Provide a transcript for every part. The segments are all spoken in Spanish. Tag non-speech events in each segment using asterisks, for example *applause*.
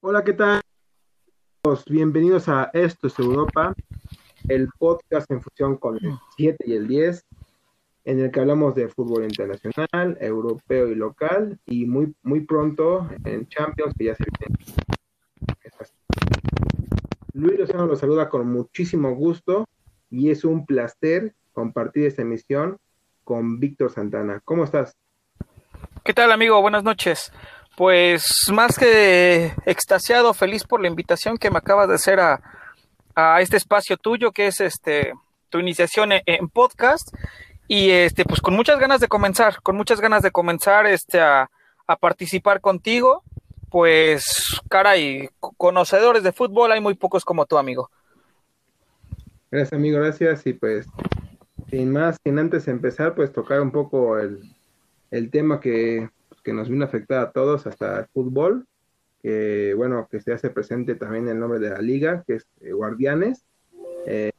Hola, ¿qué tal? Bienvenidos a Esto es Europa, el podcast en fusión con el 7 y el 10, en el que hablamos de fútbol internacional, europeo y local, y muy, muy pronto en Champions, que ya se viene. Luis Lozano los saluda con muchísimo gusto y es un placer compartir esta emisión con Víctor Santana. ¿Cómo estás? ¿Qué tal, amigo? Buenas noches. Pues más que extasiado, feliz por la invitación que me acabas de hacer a, este espacio tuyo, que es este tu iniciación en, podcast. Y este, pues con muchas ganas de comenzar, con muchas ganas de comenzar este, a, a participar contigo. Pues, caray, conocedores de fútbol hay muy pocos como tú, amigo. Gracias, amigo, gracias. Y pues, sin más, sin antes empezar, pues tocar un poco el, el tema que que nos vino a afectar a todos, hasta el fútbol, que bueno, que se hace presente también el nombre de la liga, que es eh, Guardianes. Eh,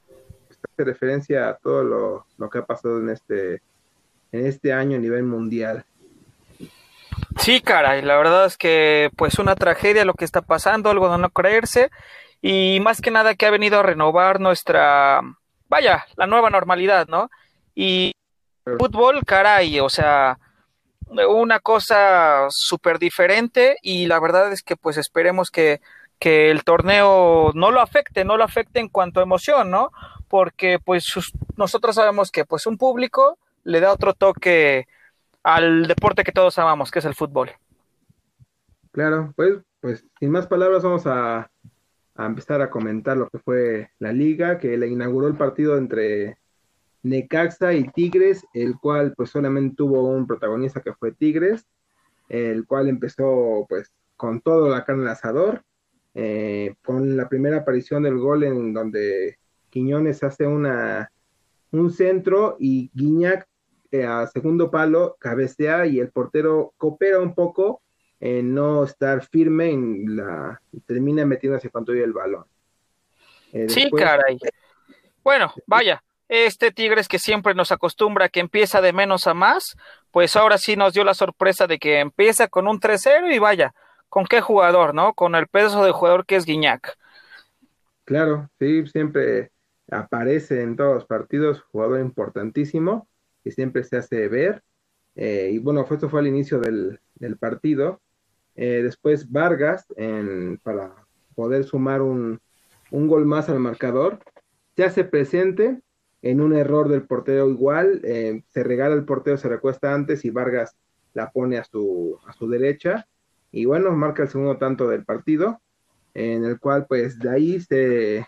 hace referencia a todo lo, lo, que ha pasado en este, en este año a nivel mundial. Sí, caray, la verdad es que pues una tragedia lo que está pasando, algo de no creerse, y más que nada que ha venido a renovar nuestra, vaya, la nueva normalidad, ¿no? Y fútbol, caray, o sea, una cosa súper diferente y la verdad es que pues esperemos que, que el torneo no lo afecte, no lo afecte en cuanto a emoción, ¿no? Porque pues nosotros sabemos que pues un público le da otro toque al deporte que todos amamos, que es el fútbol. Claro, pues, pues sin más palabras vamos a, a empezar a comentar lo que fue la liga, que le inauguró el partido entre Necaxa y Tigres, el cual pues solamente tuvo un protagonista que fue Tigres, el cual empezó pues con todo la carne al asador, eh, con la primera aparición del gol en donde Quiñones hace una, un centro y Guiñac eh, a segundo palo cabecea y el portero coopera un poco en no estar firme en la termina metiéndose todo el balón. Eh, sí, caray. Bueno, vaya, este Tigres que siempre nos acostumbra que empieza de menos a más, pues ahora sí nos dio la sorpresa de que empieza con un 3-0 y vaya, ¿con qué jugador, no? Con el peso de jugador que es Guiñac. Claro, sí, siempre aparece en todos los partidos, jugador importantísimo, que siempre se hace ver. Eh, y bueno, esto fue al inicio del, partido. Eh, después Vargas, en, para poder sumar un, un gol más al marcador, se hace presente en un error del portero igual, eh, se regala el portero, se recuesta antes y Vargas la pone a su, a su derecha. Y bueno, marca el segundo tanto del partido, en el cual pues de ahí se,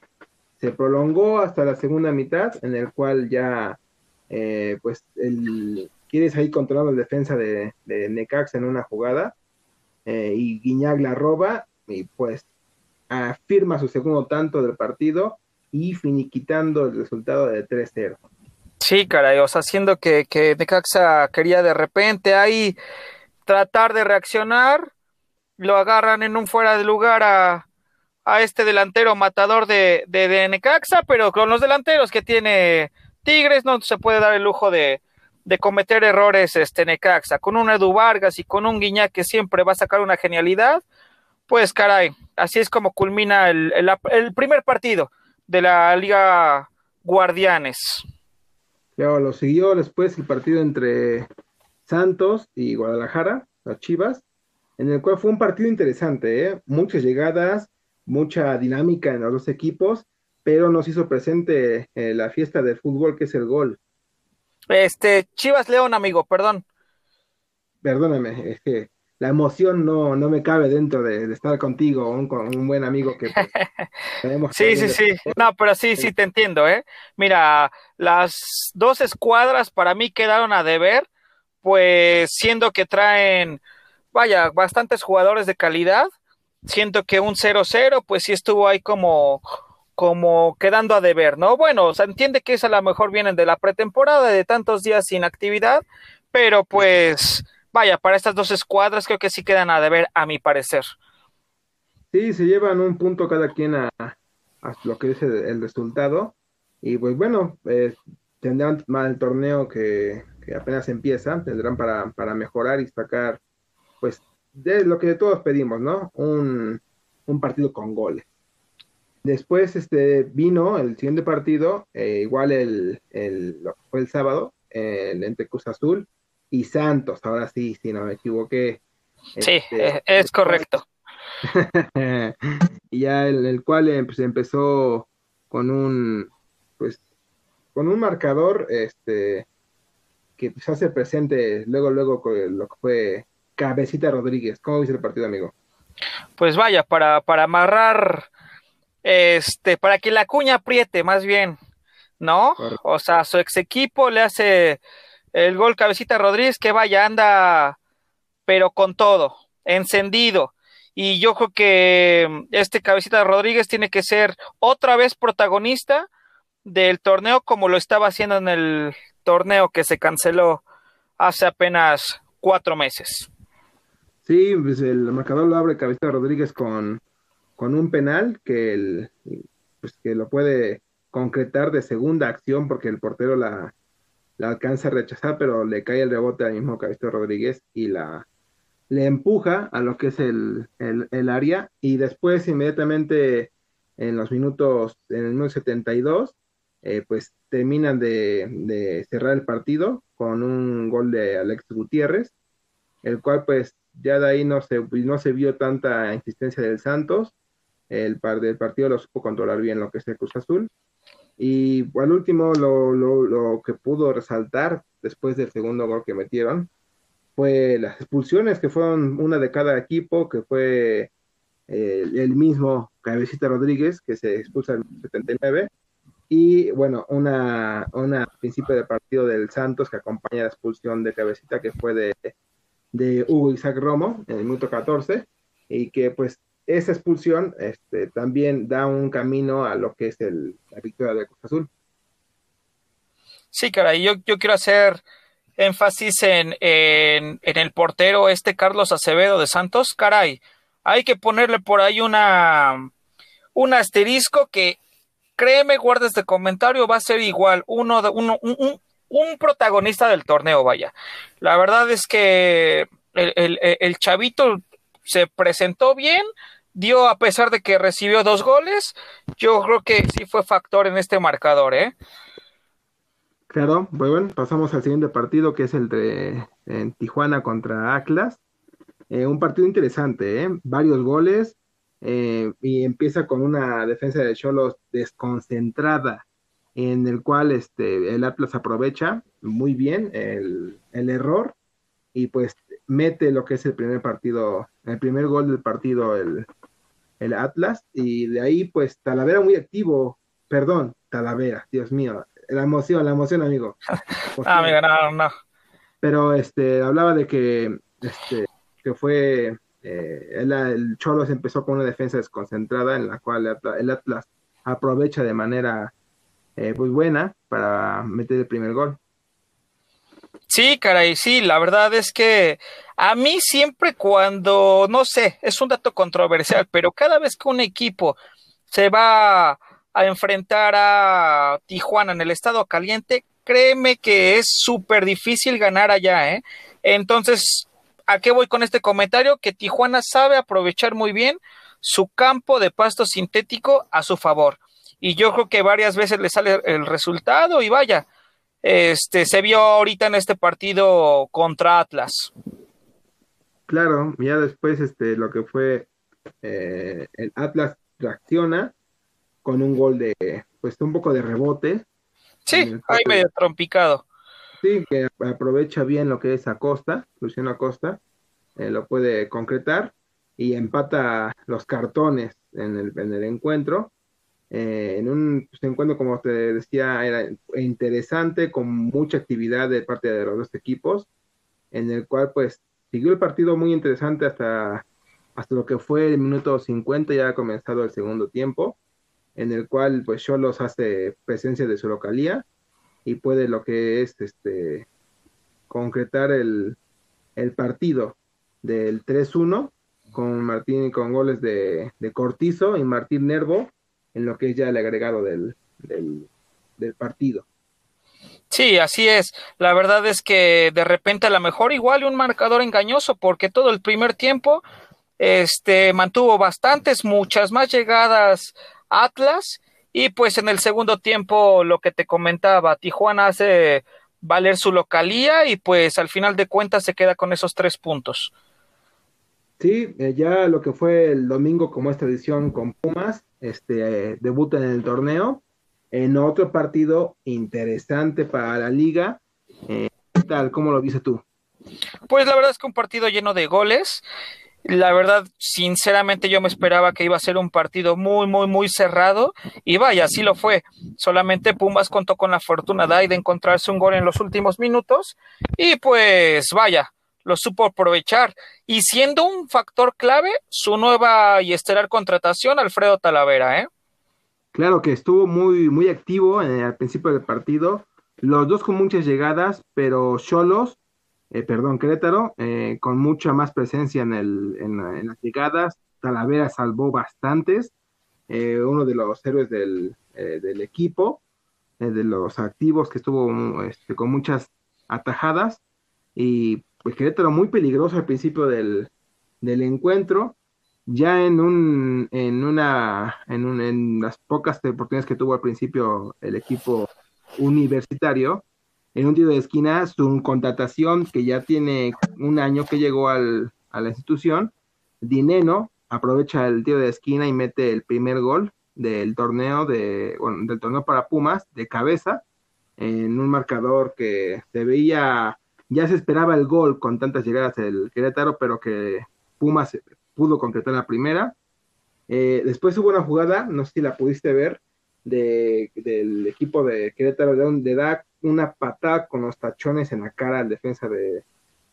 se prolongó hasta la segunda mitad, en el cual ya eh, pues el, quieres ahí controlar la defensa de, de Necax en una jugada eh, y Guiñac la roba y pues afirma su segundo tanto del partido y finiquitando el resultado de 3-0. Sí, caray, o sea, haciendo que, que Necaxa quería de repente ahí tratar de reaccionar, lo agarran en un fuera de lugar a, a este delantero matador de, de, Necaxa, pero con los delanteros que tiene Tigres no se puede dar el lujo de, de cometer errores este Necaxa. Con un Edu Vargas y con un Guiñac que siempre va a sacar una genialidad, pues caray, así es como culmina el, el primer partido de la Liga Guardianes. Claro, lo siguió después el partido entre Santos y Guadalajara, las Chivas, en el cual fue un partido interesante, ¿eh? muchas llegadas, mucha dinámica en los dos equipos, pero nos hizo presente eh, la fiesta del fútbol que es el gol. Este, Chivas León, amigo, perdón. Perdóname, es que la emoción no, no me cabe dentro de, estar contigo, un, con un buen amigo que pues, *laughs* Sí, sí, sí. No, pero sí, sí te entiendo, ¿eh? Mira, las dos escuadras para mí quedaron a deber, pues siendo que traen, vaya, bastantes jugadores de calidad, siento que un 0-0, pues sí estuvo ahí como como quedando a deber, ¿no? Bueno, o sea, entiende que es a lo mejor vienen de la pretemporada, de tantos días sin actividad, pero pues vaya, para estas dos escuadras creo que sí quedan a deber, a mi parecer. Sí, se llevan un punto cada quien a, lo que es el, resultado. Y pues bueno, eh, tendrán más el torneo que, apenas empieza, tendrán para, mejorar y sacar, pues, de lo que todos pedimos, ¿no? Un, un partido con goles. Después este, vino el siguiente partido, eh, igual el, el, fue el sábado, el entre Cruz Azul y Santos, ahora sí, si no me equivoqué. Sí, este, es correcto. *laughs* y ya en el cual eh, pues, empezó con un, pues, con un marcador, este, que se hace presente luego, luego lo que fue Cabecita Rodríguez. ¿Cómo viste el partido, amigo? Pues vaya, para, para amarrar este, para que la cuña apriete más bien, ¿no? O sea, su ex equipo le hace el gol Cabecita Rodríguez que vaya, anda, pero con todo, encendido. Y yo creo que este Cabecita Rodríguez tiene que ser otra vez protagonista del torneo como lo estaba haciendo en el torneo que se canceló hace apenas cuatro meses. Sí, pues el marcador lo abre Cabecita Rodríguez con con un penal que, el, pues que lo puede concretar de segunda acción porque el portero la, la alcanza a rechazar, pero le cae el rebote al mismo Caballito Rodríguez y la le empuja a lo que es el, el, área y después inmediatamente en los minutos, en el minuto 72, eh, pues terminan de, de, cerrar el partido con un gol de Alex Gutiérrez, el cual pues ya de ahí no se, no se vio tanta insistencia del Santos el, par del partido lo supo controlar bien lo que es el Cruz Azul. Y al último, lo, lo, lo, que pudo resaltar después del segundo gol que metieron fue las expulsiones, que fueron una de cada equipo, que fue eh, el mismo Cabecita Rodríguez, que se expulsa en el 79, y bueno, una, una principio de partido del Santos que acompaña la expulsión de Cabecita, que fue de, de Hugo Isaac Romo en el minuto 14, y que pues esa expulsión este, también da un camino a lo que es el, la victoria de Cruz Azul. Sí, caray, yo, yo quiero hacer énfasis en, en, el portero este Carlos Acevedo de Santos, caray, hay que ponerle por ahí una un asterisco que créeme, guarda este comentario, va a ser igual, uno de, uno, un, un, protagonista del torneo, vaya. La verdad es que el, el chavito se presentó bien, dio a pesar de que recibió dos goles, yo creo que sí fue factor en este marcador, ¿eh? Claro, bueno, pasamos al siguiente partido que es el de en Tijuana contra Atlas. Eh, un partido interesante, ¿eh? varios goles eh, y empieza con una defensa de Cholos desconcentrada en el cual este, el Atlas aprovecha muy bien el, el error y pues mete lo que es el primer partido, el primer gol del partido, el, el Atlas, y de ahí pues Talavera muy activo, perdón, Talavera, Dios mío, la emoción, la emoción, amigo. *laughs* ah, amigo, no, no. Pero este, hablaba de que, este, que fue, eh, el, el Cholos empezó con una defensa desconcentrada en la cual el Atlas aprovecha de manera eh, muy buena para meter el primer gol. Sí, caray, sí, la verdad es que a mí siempre cuando, no sé, es un dato controversial, pero cada vez que un equipo se va a enfrentar a Tijuana en el estado caliente, créeme que es súper difícil ganar allá, ¿eh? Entonces, ¿a qué voy con este comentario? Que Tijuana sabe aprovechar muy bien su campo de pasto sintético a su favor. Y yo creo que varias veces le sale el resultado y vaya, este, se vio ahorita en este partido contra Atlas. Claro, ya después este, lo que fue eh, el Atlas reacciona con un gol de, pues un poco de rebote. Sí, ahí medio trompicado. Sí, que aprovecha bien lo que es Acosta, Luciano Acosta, eh, lo puede concretar y empata los cartones en el, en el encuentro eh, en un pues, encuentro, como te decía, era interesante, con mucha actividad de parte de los dos equipos, en el cual pues siguió el partido muy interesante hasta, hasta lo que fue el minuto 50, ya ha comenzado el segundo tiempo, en el cual pues Cholos hace presencia de su localía y puede lo que es este concretar el, el partido del 3-1 con Martín con goles de, de Cortizo y Martín Nervo en lo que es ya el agregado del, del, partido. Sí, así es. La verdad es que de repente a lo mejor igual un marcador engañoso porque todo el primer tiempo este mantuvo bastantes, muchas más llegadas Atlas y pues en el segundo tiempo lo que te comentaba, Tijuana hace valer su localía y pues al final de cuentas se queda con esos tres puntos. Sí, eh, ya lo que fue el domingo como esta edición con Pumas, este debuta en el torneo en otro partido interesante para la liga. Eh, ¿Qué tal? ¿Cómo lo viste tú? Pues la verdad es que un partido lleno de goles. La verdad, sinceramente yo me esperaba que iba a ser un partido muy, muy, muy cerrado y vaya, así lo fue. Solamente Pumas contó con la fortuna de, de encontrarse un gol en los últimos minutos y pues vaya, lo supo aprovechar. Y siendo un factor clave su nueva y estelar contratación Alfredo Talavera, ¿eh? Claro que estuvo muy, muy activo en, al principio del partido, los dos con muchas llegadas, pero Cholos, eh, perdón, Querétaro, eh, con mucha más presencia en, el, en, las llegadas, Talavera salvó bastantes, eh, uno de los héroes del, del equipo, de los activos que estuvo este, con muchas atajadas, y pues Querétaro muy peligroso al principio del, encuentro. Ya en un, en una, en, un, en las pocas oportunidades que tuvo al principio el equipo universitario, en un tiro de esquina, su contratación que ya tiene un año que llegó al, a la institución, Dineno aprovecha el tiro de esquina y mete el primer gol del torneo de, bueno, del torneo para Pumas de cabeza en un marcador que se veía ya se esperaba el gol con tantas llegadas del Querétaro, pero que Pumas pudo concretar la primera. Eh, después hubo una jugada, no sé si la pudiste ver, de, del equipo de Querétaro, de donde da una patada con los tachones en la cara al defensa de,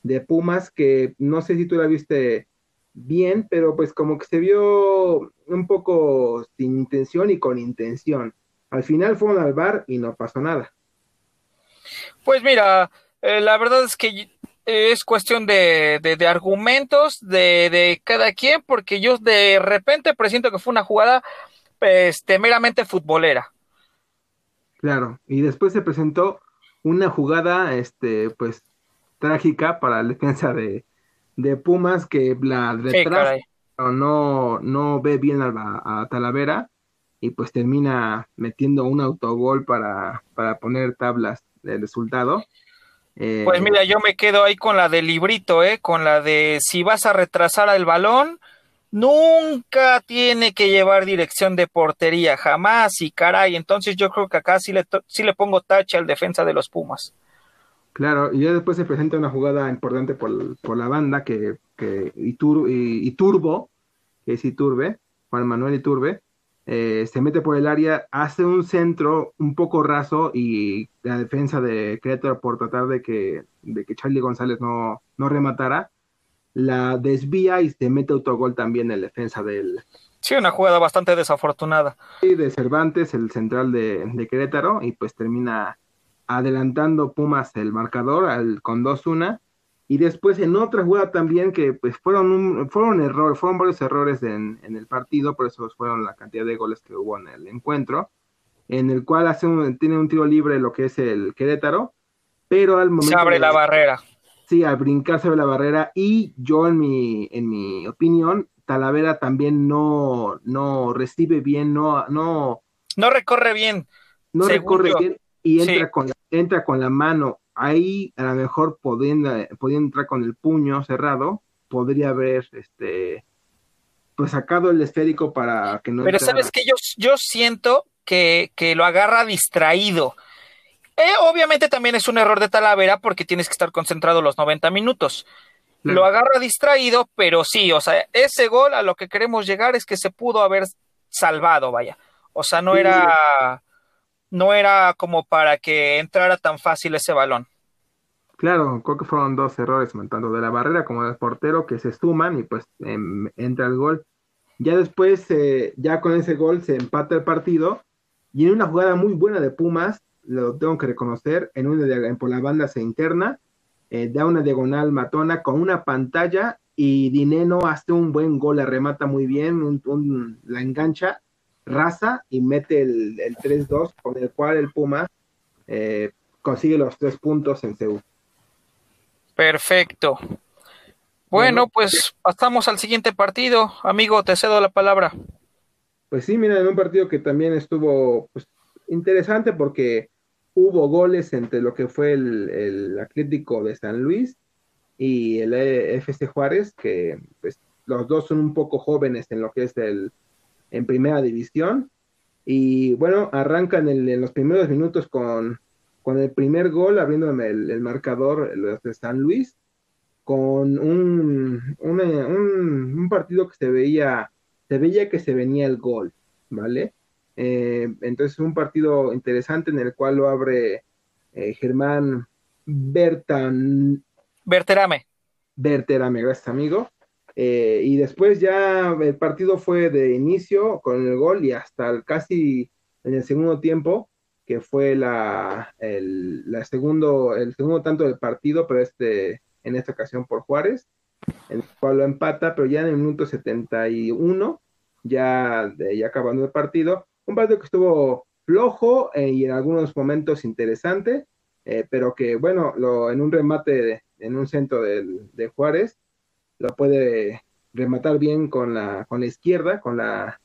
de Pumas, que no sé si tú la viste bien, pero pues como que se vio un poco sin intención y con intención. Al final fueron al bar y no pasó nada. Pues mira, eh, la verdad es que es cuestión de, de, argumentos de, de, cada quien, porque yo de repente presiento que fue una jugada este, meramente futbolera. Claro, y después se presentó una jugada, este, pues, trágica para la defensa de, de Pumas, que la detrás no, no ve bien a, a, Talavera y pues termina metiendo un autogol para, para poner tablas del resultado. Pues mira, yo me quedo ahí con la del librito, ¿eh? Con la de si vas a retrasar el balón, nunca tiene que llevar dirección de portería, jamás, y caray, entonces yo creo que acá sí le, sí le pongo tache al defensa de los Pumas. Claro, y ya después se presenta una jugada importante por, por la banda que, que Iturbo, que es Iturbe, Juan Manuel Iturbe, eh, se mete por el área, hace un centro un poco raso y la defensa de Querétaro por tratar de que, de que Charlie González no, no rematara, la desvía y se mete autogol también en la defensa del... Sí, una jugada bastante desafortunada. Sí, de Cervantes, el central de, de Querétaro, y pues termina adelantando Pumas el marcador al, con 2-1 y después en otra jugada también que pues fueron un, fueron errores, fueron varios errores en, el partido, por eso fueron la cantidad de goles que hubo en el encuentro, en el cual hace tiene un tiro libre lo que es el Querétaro, pero al momento... Se abre la barrera. Sí, al brincar se abre la barrera y yo en mi, en mi opinión, Talavera también no, no recibe bien, no, no... No recorre bien. No recorre bien y entra, con, entra con la mano ahí a lo mejor pudiendo, entrar con el puño cerrado, podría haber este pues sacado el esférico para que no pero sabes que yo, yo siento que, que lo agarra distraído. Eh, obviamente también es un error de Talavera porque tienes que estar concentrado los 90 minutos. Lo agarra distraído, pero sí, o sea, ese gol a lo que queremos llegar es que se pudo haber salvado, vaya. O sea, no era no era como para que entrara tan fácil ese balón. Claro, creo que fueron dos errores, tanto de la barrera como del portero, que se suman y pues em, entra el gol. Ya después, eh, ya con ese gol se empata el partido y en una jugada muy buena de Pumas, lo tengo que reconocer, en una de, por la banda se interna, eh, da una diagonal matona con una pantalla y Dineno hace un buen gol, la remata muy bien, la engancha raza y mete el, el 3-2 con el cual el Puma eh, consigue los tres puntos en Seúl. Perfecto. Bueno, pues pasamos al siguiente partido. Amigo, te cedo la palabra. Pues sí, mira, en un partido que también estuvo pues, interesante porque hubo goles entre lo que fue el, Atlético de San Luis y el FC Juárez, que pues los dos son un poco jóvenes en lo que es el en primera división. Y bueno, arrancan en los primeros minutos con, con el primer gol, abriéndome el, marcador los de San Luis, con un, un, partido que se veía, se veía que se venía el gol, ¿vale? Eh, entonces un partido interesante en el cual lo abre eh, Germán Bertan. Berterame. Berterame, gracias amigo. Eh, y después ya el partido fue de inicio con el gol y hasta el, casi en el segundo tiempo, que fue la, el, segundo, el segundo tanto del partido, pero este, en esta ocasión por Juárez, en el cual lo empata, pero ya en el minuto 71, ya, ya acabando el partido, un partido que estuvo flojo eh, y en algunos momentos interesante, eh, pero que bueno, lo, en un remate en un centro de Juárez, lo puede rematar bien con la, con la izquierda, con la,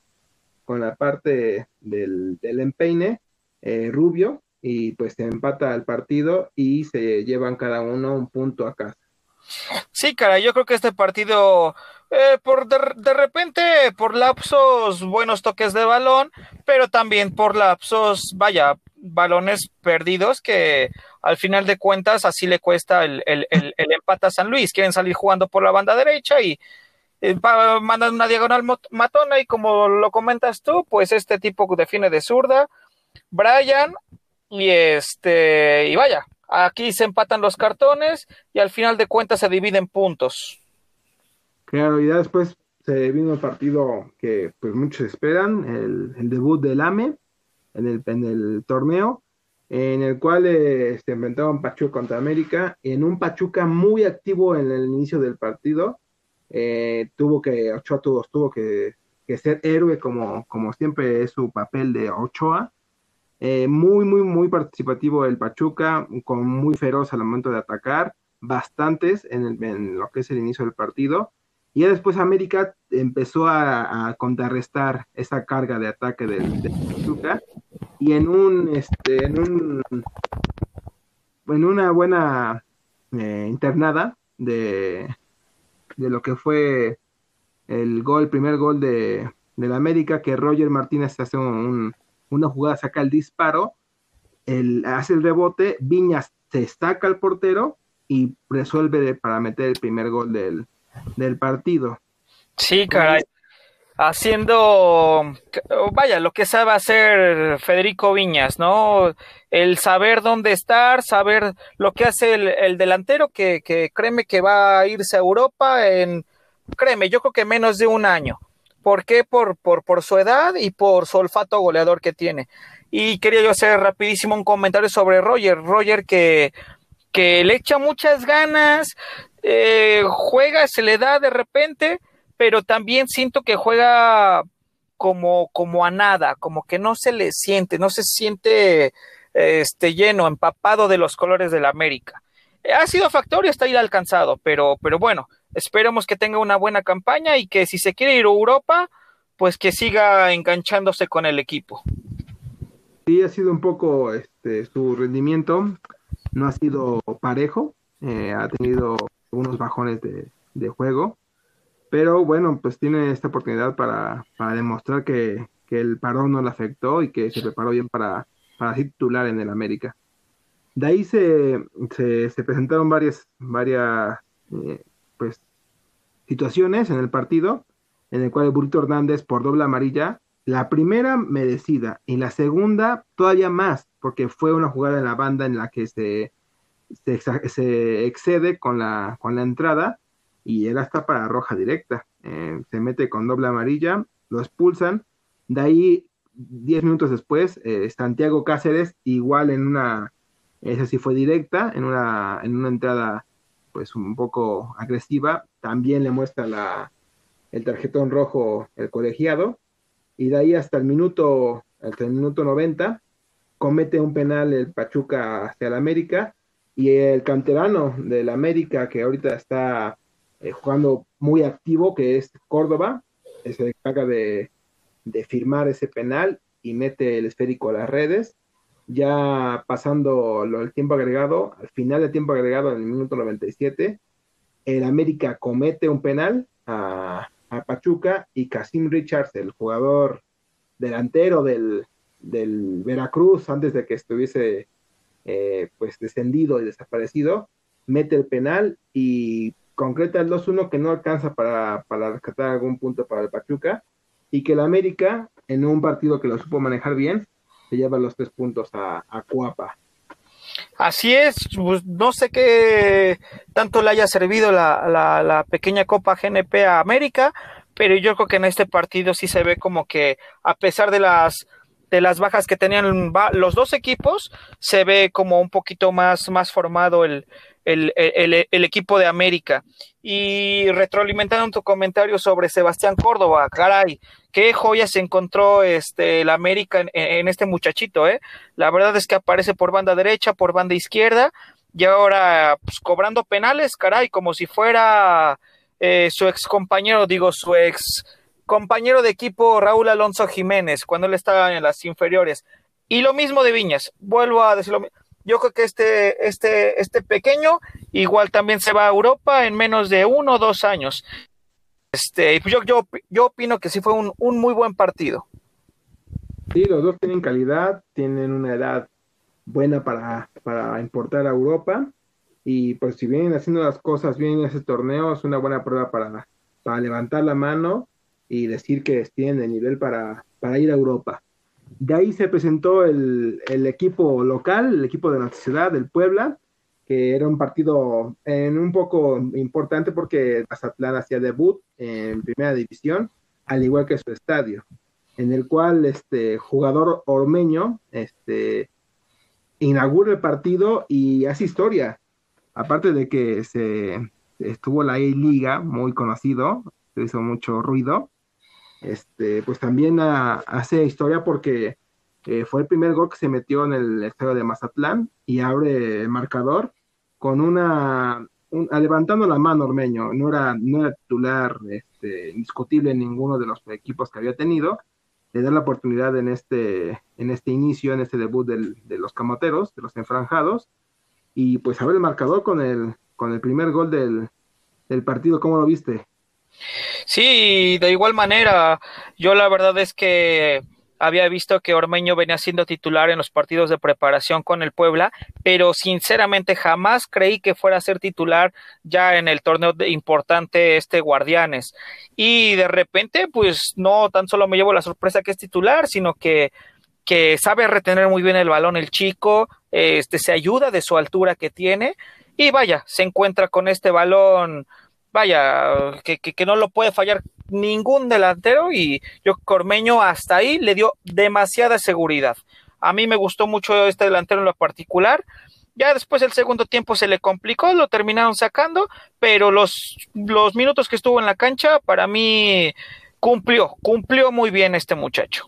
con la parte del, empeine eh, rubio, y pues se empata el partido y se llevan cada uno un punto a casa. Sí, cara, yo creo que este partido, eh, por de, repente, por lapsos, buenos toques de balón, pero también por lapsos, vaya, balones perdidos que al final de cuentas así le cuesta el, el, el, empate a San Luis. Quieren salir jugando por la banda derecha y eh, mandan una diagonal matona y como lo comentas tú, pues este tipo define de zurda, Brian, y este, y vaya, aquí se empatan los cartones y al final de cuentas se dividen puntos. Claro, y ya después se vino el partido que pues muchos esperan, el, el debut del AME, en el, en el torneo, en el cual eh, se enfrentaban Pachuca contra América, en un Pachuca muy activo en el inicio del partido, eh, tuvo que, Ochoa tuvo, tuvo que, ser héroe como, como siempre es su papel de Ochoa, eh, muy, muy, muy participativo el Pachuca, con muy feroz al momento de atacar, bastantes en, lo que es el inicio del partido, y después América empezó a, contrarrestar esa carga de ataque del Pachuca, y en un, este, en un, en una buena eh, internada de, de lo que fue el gol, primer gol de, la América, que Roger Martínez hace una jugada, saca el disparo, el, hace el rebote, Viñas se saca al portero y resuelve para meter el primer gol del, del partido. Sí, caray haciendo, vaya, lo que sabe hacer Federico Viñas, ¿no? El saber dónde estar, saber lo que hace el, delantero, que, que, créeme que va a irse a Europa en, créeme, yo creo que menos de un año. ¿Por qué? Por, por, por su edad y por su olfato goleador que tiene. Y quería yo hacer rapidísimo un comentario sobre Roger. Roger que, que le echa muchas ganas, eh, juega, se le da de repente, pero también siento que juega como, como a nada, como que no se le siente, no se siente este, lleno, empapado de los colores de la América. Ha sido factor y hasta ahí alcanzado, pero, pero bueno, esperemos que tenga una buena campaña y que si se quiere ir a Europa, pues que siga enganchándose con el equipo. Sí, ha sido un poco este, su rendimiento, no ha sido parejo, eh, ha tenido unos bajones de, de juego, pero bueno, pues tiene esta oportunidad para, demostrar que, el parón no le afectó y que se preparó bien para, para titular en el América. De ahí se, se, presentaron varias, varias eh, pues, situaciones en el partido, en el cual el Burrito Hernández por doble amarilla, la primera merecida y la segunda todavía más, porque fue una jugada en la banda en la que se, se, se excede con la, con la entrada y él hasta para roja directa. Eh, se mete con doble amarilla, lo expulsan. De ahí, 10 minutos después, eh, Santiago Cáceres, igual en una, esa sí fue directa, en una, en una entrada pues un poco agresiva, también le muestra la, el tarjetón rojo el colegiado. Y de ahí hasta el minuto, hasta el minuto 90, comete un penal el Pachuca hacia el América y el canterano del América que ahorita está eh, jugando muy activo, que es Córdoba, se encarga de, de firmar ese penal y mete el esférico a las redes. Ya pasando el tiempo agregado, al final del tiempo agregado, en el minuto 97, el América comete un penal a, a Pachuca y Casim Richards, el jugador delantero del, del Veracruz, antes de que estuviese eh, pues descendido y desaparecido, mete el penal y concreta el 2-1 que no alcanza para, para rescatar algún punto para el Pachuca y que el América, en un partido que lo supo manejar bien, se lleva los tres puntos a, a Cuapa. Así es, pues, no sé qué tanto le haya servido la, la, la, pequeña Copa GNP a América, pero yo creo que en este partido sí se ve como que a pesar de las de las bajas que tenían los dos equipos, se ve como un poquito más, más formado el, el, el, el, equipo de América. Y retroalimentando tu comentario sobre Sebastián Córdoba, caray, qué joya se encontró este, el América en, este muchachito, ¿eh? La verdad es que aparece por banda derecha, por banda izquierda, y ahora pues, cobrando penales, caray, como si fuera eh, su ex compañero, digo, su ex compañero de equipo Raúl Alonso Jiménez, cuando él estaba en las inferiores. Y lo mismo de Viñas, vuelvo a decirlo. Yo creo que este, este, este pequeño igual también se va a Europa en menos de uno o dos años. Este, yo, yo, yo opino que sí fue un, un muy buen partido. Sí, los dos tienen calidad, tienen una edad buena para, para importar a Europa y pues si vienen haciendo las cosas bien en ese torneo es una buena prueba para, para levantar la mano y decir que tienen el nivel para, para ir a Europa. De ahí se presentó el, equipo local, el equipo de la ciudad, del Puebla, que era un partido en un poco importante porque Mazatlán hacía debut en primera división, al igual que su estadio, en el cual este jugador ormeño este, inaugura el partido y hace historia. Aparte de que se estuvo la E-Liga, muy conocido, hizo mucho ruido, este, pues también hace historia porque eh, fue el primer gol que se metió en el estadio de Mazatlán y abre el marcador con una, un, levantando la mano Ormeño, no era, no era titular este, indiscutible en ninguno de los equipos que había tenido, le da la oportunidad en este, en este inicio, en este debut del, de los camoteros, de los enfranjados, y pues abre el marcador con el, con el primer gol del, del partido, ¿cómo lo viste? Sí, de igual manera, yo la verdad es que había visto que Ormeño venía siendo titular en los partidos de preparación con el Puebla, pero sinceramente jamás creí que fuera a ser titular ya en el torneo importante este Guardianes. Y de repente, pues no tan solo me llevo la sorpresa que es titular, sino que que sabe retener muy bien el balón el chico, este se ayuda de su altura que tiene y vaya, se encuentra con este balón vaya, que, que, que, no lo puede fallar ningún delantero y yo Cormeño hasta ahí le dio demasiada seguridad. A mí me gustó mucho este delantero en lo particular. Ya después el segundo tiempo se le complicó, lo terminaron sacando, pero los, los minutos que estuvo en la cancha, para mí cumplió, cumplió muy bien este muchacho.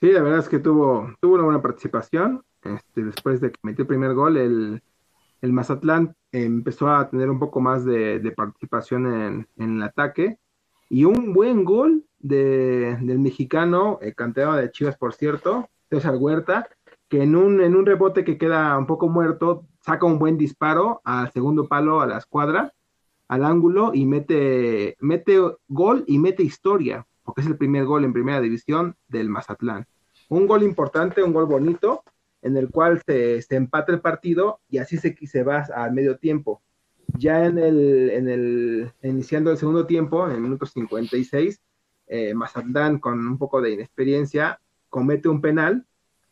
Sí, la verdad es que tuvo, tuvo una buena participación. Este, después de que metió el primer gol, el, el Mazatlán empezó a tener un poco más de, participación en, el ataque y un buen gol de, del mexicano, el cantero de Chivas, por cierto, César Huerta, que en un, en un rebote que queda un poco muerto, saca un buen disparo al segundo palo a la escuadra, al ángulo y mete, mete gol y mete historia, porque es el primer gol en primera división del Mazatlán. Un gol importante, un gol bonito, en el cual se, empata el partido y así se, se va al medio tiempo. Ya en el, en el, iniciando el segundo tiempo, en el minuto 56, eh, Mazatlán con un poco de inexperiencia comete un penal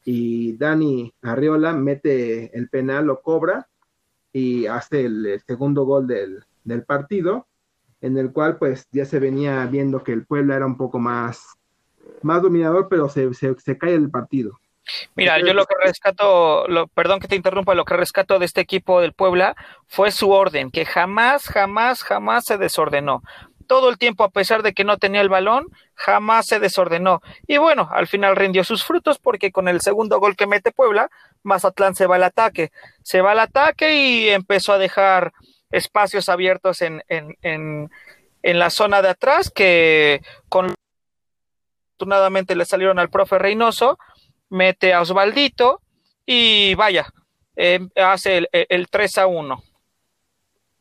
y Dani Arriola mete el penal, lo cobra y hace el, el segundo gol del, del, partido, en el cual pues ya se venía viendo que el Puebla era un poco más, más dominador, pero se, se, se cae el partido. Mira, yo lo que rescato, lo, perdón que te interrumpa, lo que rescato de este equipo del Puebla fue su orden, que jamás, jamás, jamás se desordenó. Todo el tiempo, a pesar de que no tenía el balón, jamás se desordenó. Y bueno, al final rindió sus frutos porque con el segundo gol que mete Puebla, Mazatlán se va al ataque. Se va al ataque y empezó a dejar espacios abiertos en, en, en, en la zona de atrás que con afortunadamente le salieron al profe Reynoso, mete a Osvaldito y vaya, eh, hace el, el, 3 a 1.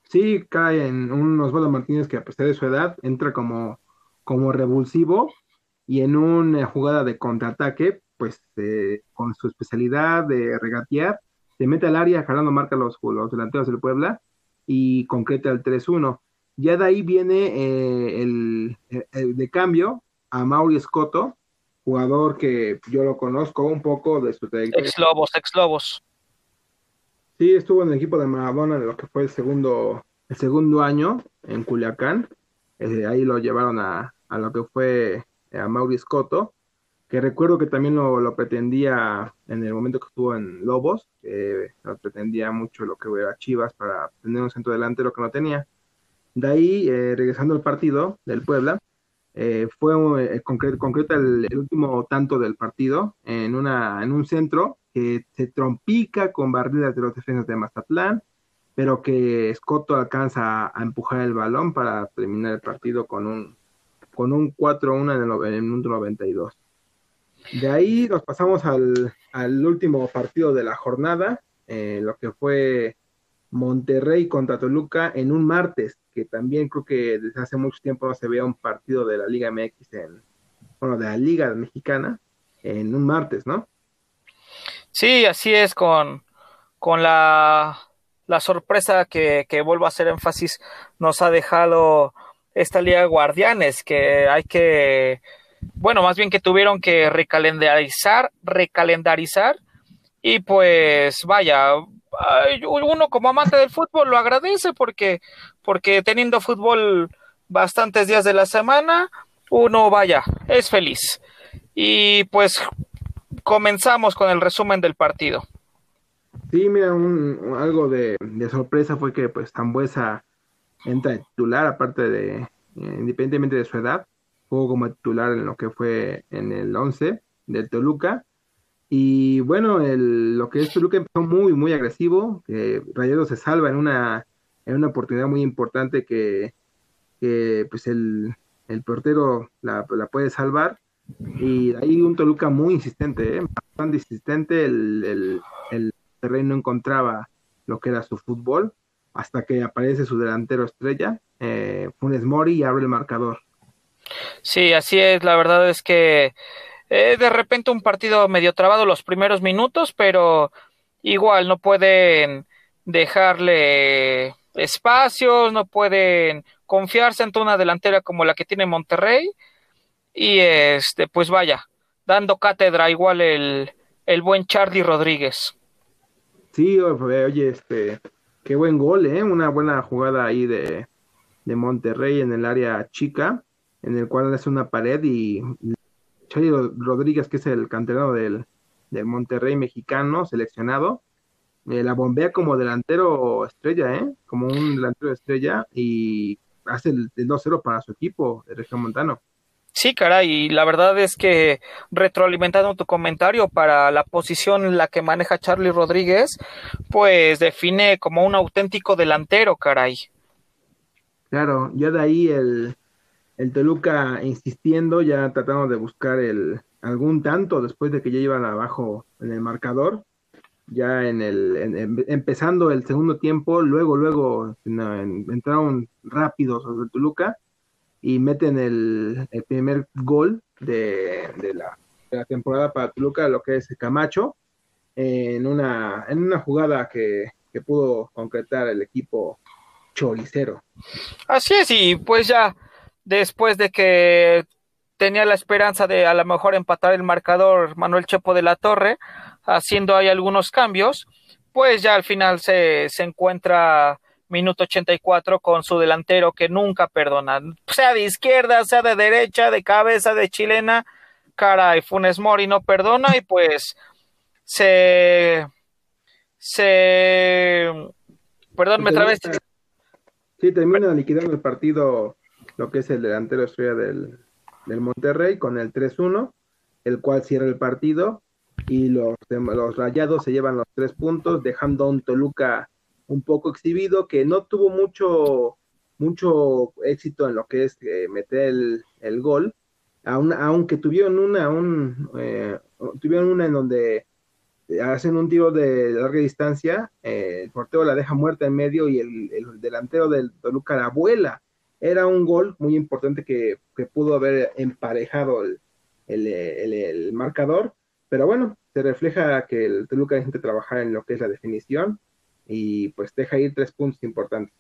Sí, cae en un Osvaldo Martínez que a pesar de su edad entra como, como revulsivo y en una jugada de contraataque, pues eh, con su especialidad de regatear, se mete al área, jalando marca los, los delanteros del Puebla y concreta el 3-1. Ya de ahí viene eh, el, el, de cambio a Mauri Scotto, jugador que yo lo conozco un poco de su trayectoria. Ex Lobos, ex Lobos. Sí, estuvo en el equipo de Maradona de lo que fue el segundo, el segundo año en Culiacán. Eh, ahí lo llevaron a, a, lo que fue a Mauri Scotto, que recuerdo que también lo, lo, pretendía en el momento que estuvo en Lobos, que lo pretendía mucho lo que era Chivas para tener un centro delantero que no tenía. De ahí, eh, regresando al partido del Puebla, eh, fue eh, concreta el, último tanto del partido en, una, en un centro que se trompica con barridas de los defensas de Mazatlán, pero que Escoto alcanza a, empujar el balón para terminar el partido con un, con un 4-1 en el, en el minuto 92. De ahí nos pasamos al, al último partido de la jornada, eh, lo que fue Monterrey contra Toluca en un martes, que también creo que desde hace mucho tiempo no se veía un partido de la Liga MX en, bueno, de la Liga Mexicana en un martes, ¿no? Sí, así es con, con la, la sorpresa que, que vuelvo a hacer énfasis nos ha dejado esta Liga Guardianes, que hay que, bueno, más bien que tuvieron que recalendarizar, recalendarizar, y pues vaya, uno como amante del fútbol lo agradece porque, porque teniendo fútbol bastantes días de la semana, uno vaya, es feliz. Y pues comenzamos con el resumen del partido. Sí, mira, un, algo de, sorpresa fue que pues Tambuesa entra titular, aparte de, eh, independientemente de su edad, jugó como titular en lo que fue en el 11 del Toluca y bueno, el, lo que es Toluca empezó muy, muy agresivo. que Rayado se salva en una, en una oportunidad muy importante que, pues el, el portero la, la, puede salvar. Y ahí un Toluca muy insistente, ¿eh? bastante insistente. El, el, el terreno no encontraba lo que era su fútbol hasta que aparece su delantero estrella, eh, Funes Mori, y abre el marcador. Sí, así es. La verdad es que eh, de repente un partido medio trabado los primeros minutos, pero igual no pueden dejarle espacios, no pueden confiarse ante una delantera como la que tiene Monterrey y este pues vaya, dando cátedra igual el, el buen Charlie Rodríguez. Sí, oye, este, qué buen gol, ¿eh? Una buena jugada ahí de, de Monterrey en el área chica, en el cual hace una pared y Charlie Rodríguez, que es el canterano del, Monterrey mexicano, seleccionado, eh, la bombea como delantero estrella, ¿eh? Como un delantero estrella y hace el, 2-0 para su equipo, el Región Montano. Sí, caray, y la verdad es que retroalimentando tu comentario para la posición en la que maneja Charlie Rodríguez, pues define como un auténtico delantero, caray. Claro, ya de ahí el, el Toluca insistiendo, ya tratando de buscar el algún tanto después de que ya iban abajo en el marcador, ya en el empezando el segundo tiempo, luego luego entraron rápidos sobre el Toluca y meten el, primer gol de, la, temporada para Toluca, lo que es Camacho, en una, en una jugada que, que pudo concretar el equipo choricero. Así es, y pues ya después de que tenía la esperanza de a lo mejor empatar el marcador Manuel Chepo de la Torre, haciendo ahí algunos cambios, pues ya al final se, se encuentra minuto 84 con su delantero que nunca perdona, sea de izquierda, sea de derecha, de cabeza, de chilena, caray, Funes Mori no perdona y pues se se perdón, me trabé. Sí, termina liquidando el partido lo que es el delantero estrella del, del Monterrey con el 3-1, el cual cierra el partido y los, los rayados se llevan los tres puntos, dejando a un Toluca un poco exhibido, que no tuvo mucho, mucho éxito en lo que es eh, meter el, gol, aunque tuvieron una, un, eh, tuvieron una en donde hacen un tiro de larga distancia, el portero la deja muerta en medio y el, delantero del Toluca la vuela. Era un gol muy importante que, pudo haber emparejado el, el, marcador, pero bueno, se refleja que el Toluca gente trabajar en lo que es la definición y pues deja ir tres puntos importantes.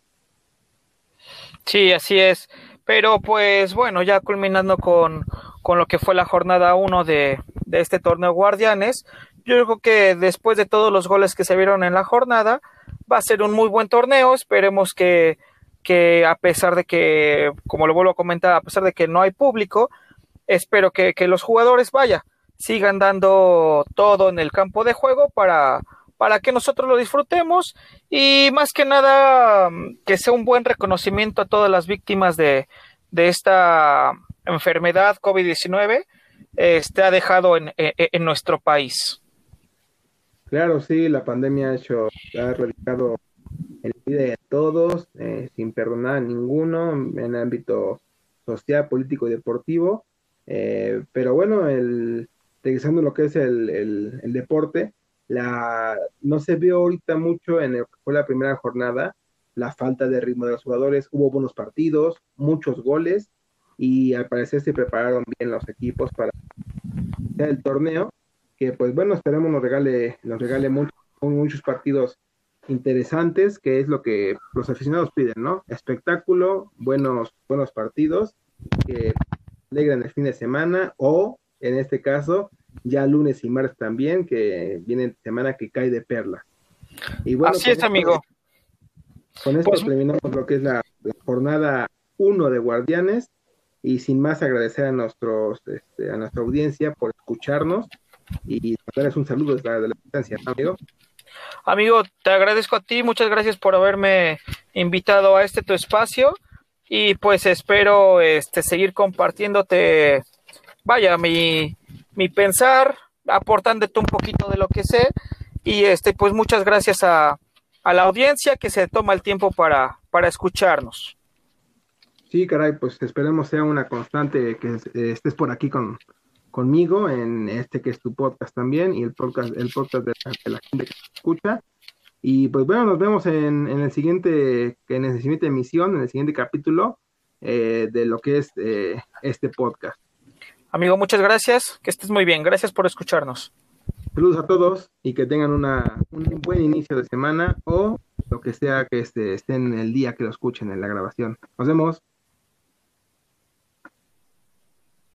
Sí, así es. Pero pues bueno, ya culminando con, con lo que fue la jornada 1 de, de, este torneo Guardianes, yo creo que después de todos los goles que se vieron en la jornada, va a ser un muy buen torneo. Esperemos que, que a pesar de que, como lo vuelvo a comentar, a pesar de que no hay público, espero que, que los jugadores, vaya, sigan dando todo en el campo de juego para, para que nosotros lo disfrutemos y más que nada que sea un buen reconocimiento a todas las víctimas de, de esta enfermedad COVID-19 este, ha dejado en, en, nuestro país. Claro, sí, la pandemia ha hecho, ha realizado el vida de todos, eh, sin perdonar a ninguno en el ámbito social, político y deportivo. Eh, pero bueno, el, regresando lo que es el, el, deporte, la, no se vio ahorita mucho en que fue la primera jornada, la falta de ritmo de los jugadores, hubo buenos partidos, muchos goles y al parecer se prepararon bien los equipos para el torneo, que pues bueno, esperemos nos regale, nos regale muchos, muchos partidos interesantes, que es lo que los aficionados piden, ¿no? Espectáculo, buenos, buenos partidos, que alegran el fin de semana o en este caso, ya lunes y martes también, que viene semana que cae de perla. Y bueno, Así es, amigo. Con esto pues, terminamos lo que es la, jornada 1 de Guardianes y sin más agradecer a nuestros este, a nuestra audiencia por escucharnos y darles un saludo desde la, de la distancia, amigo. Amigo, te agradezco a ti, muchas gracias por haberme invitado a este tu espacio y pues espero este seguir compartiéndote vaya, mi, mi pensar, aportándote un poquito de lo que sé. Y este, pues muchas gracias a, a la audiencia que se toma el tiempo para, para escucharnos. Sí, caray, pues esperemos sea una constante que estés por aquí con, conmigo en este que es tu podcast también y el podcast, el podcast de la, gente que escucha. Y pues bueno, nos vemos en, en el siguiente, en la siguiente emisión, en el siguiente capítulo eh, de lo que es eh, este podcast. Amigo, muchas gracias. Que estés muy bien. Gracias por escucharnos. Saludos a todos y que tengan una, un buen inicio de semana o lo que sea que este, estén el día que lo escuchen en la grabación. Nos vemos.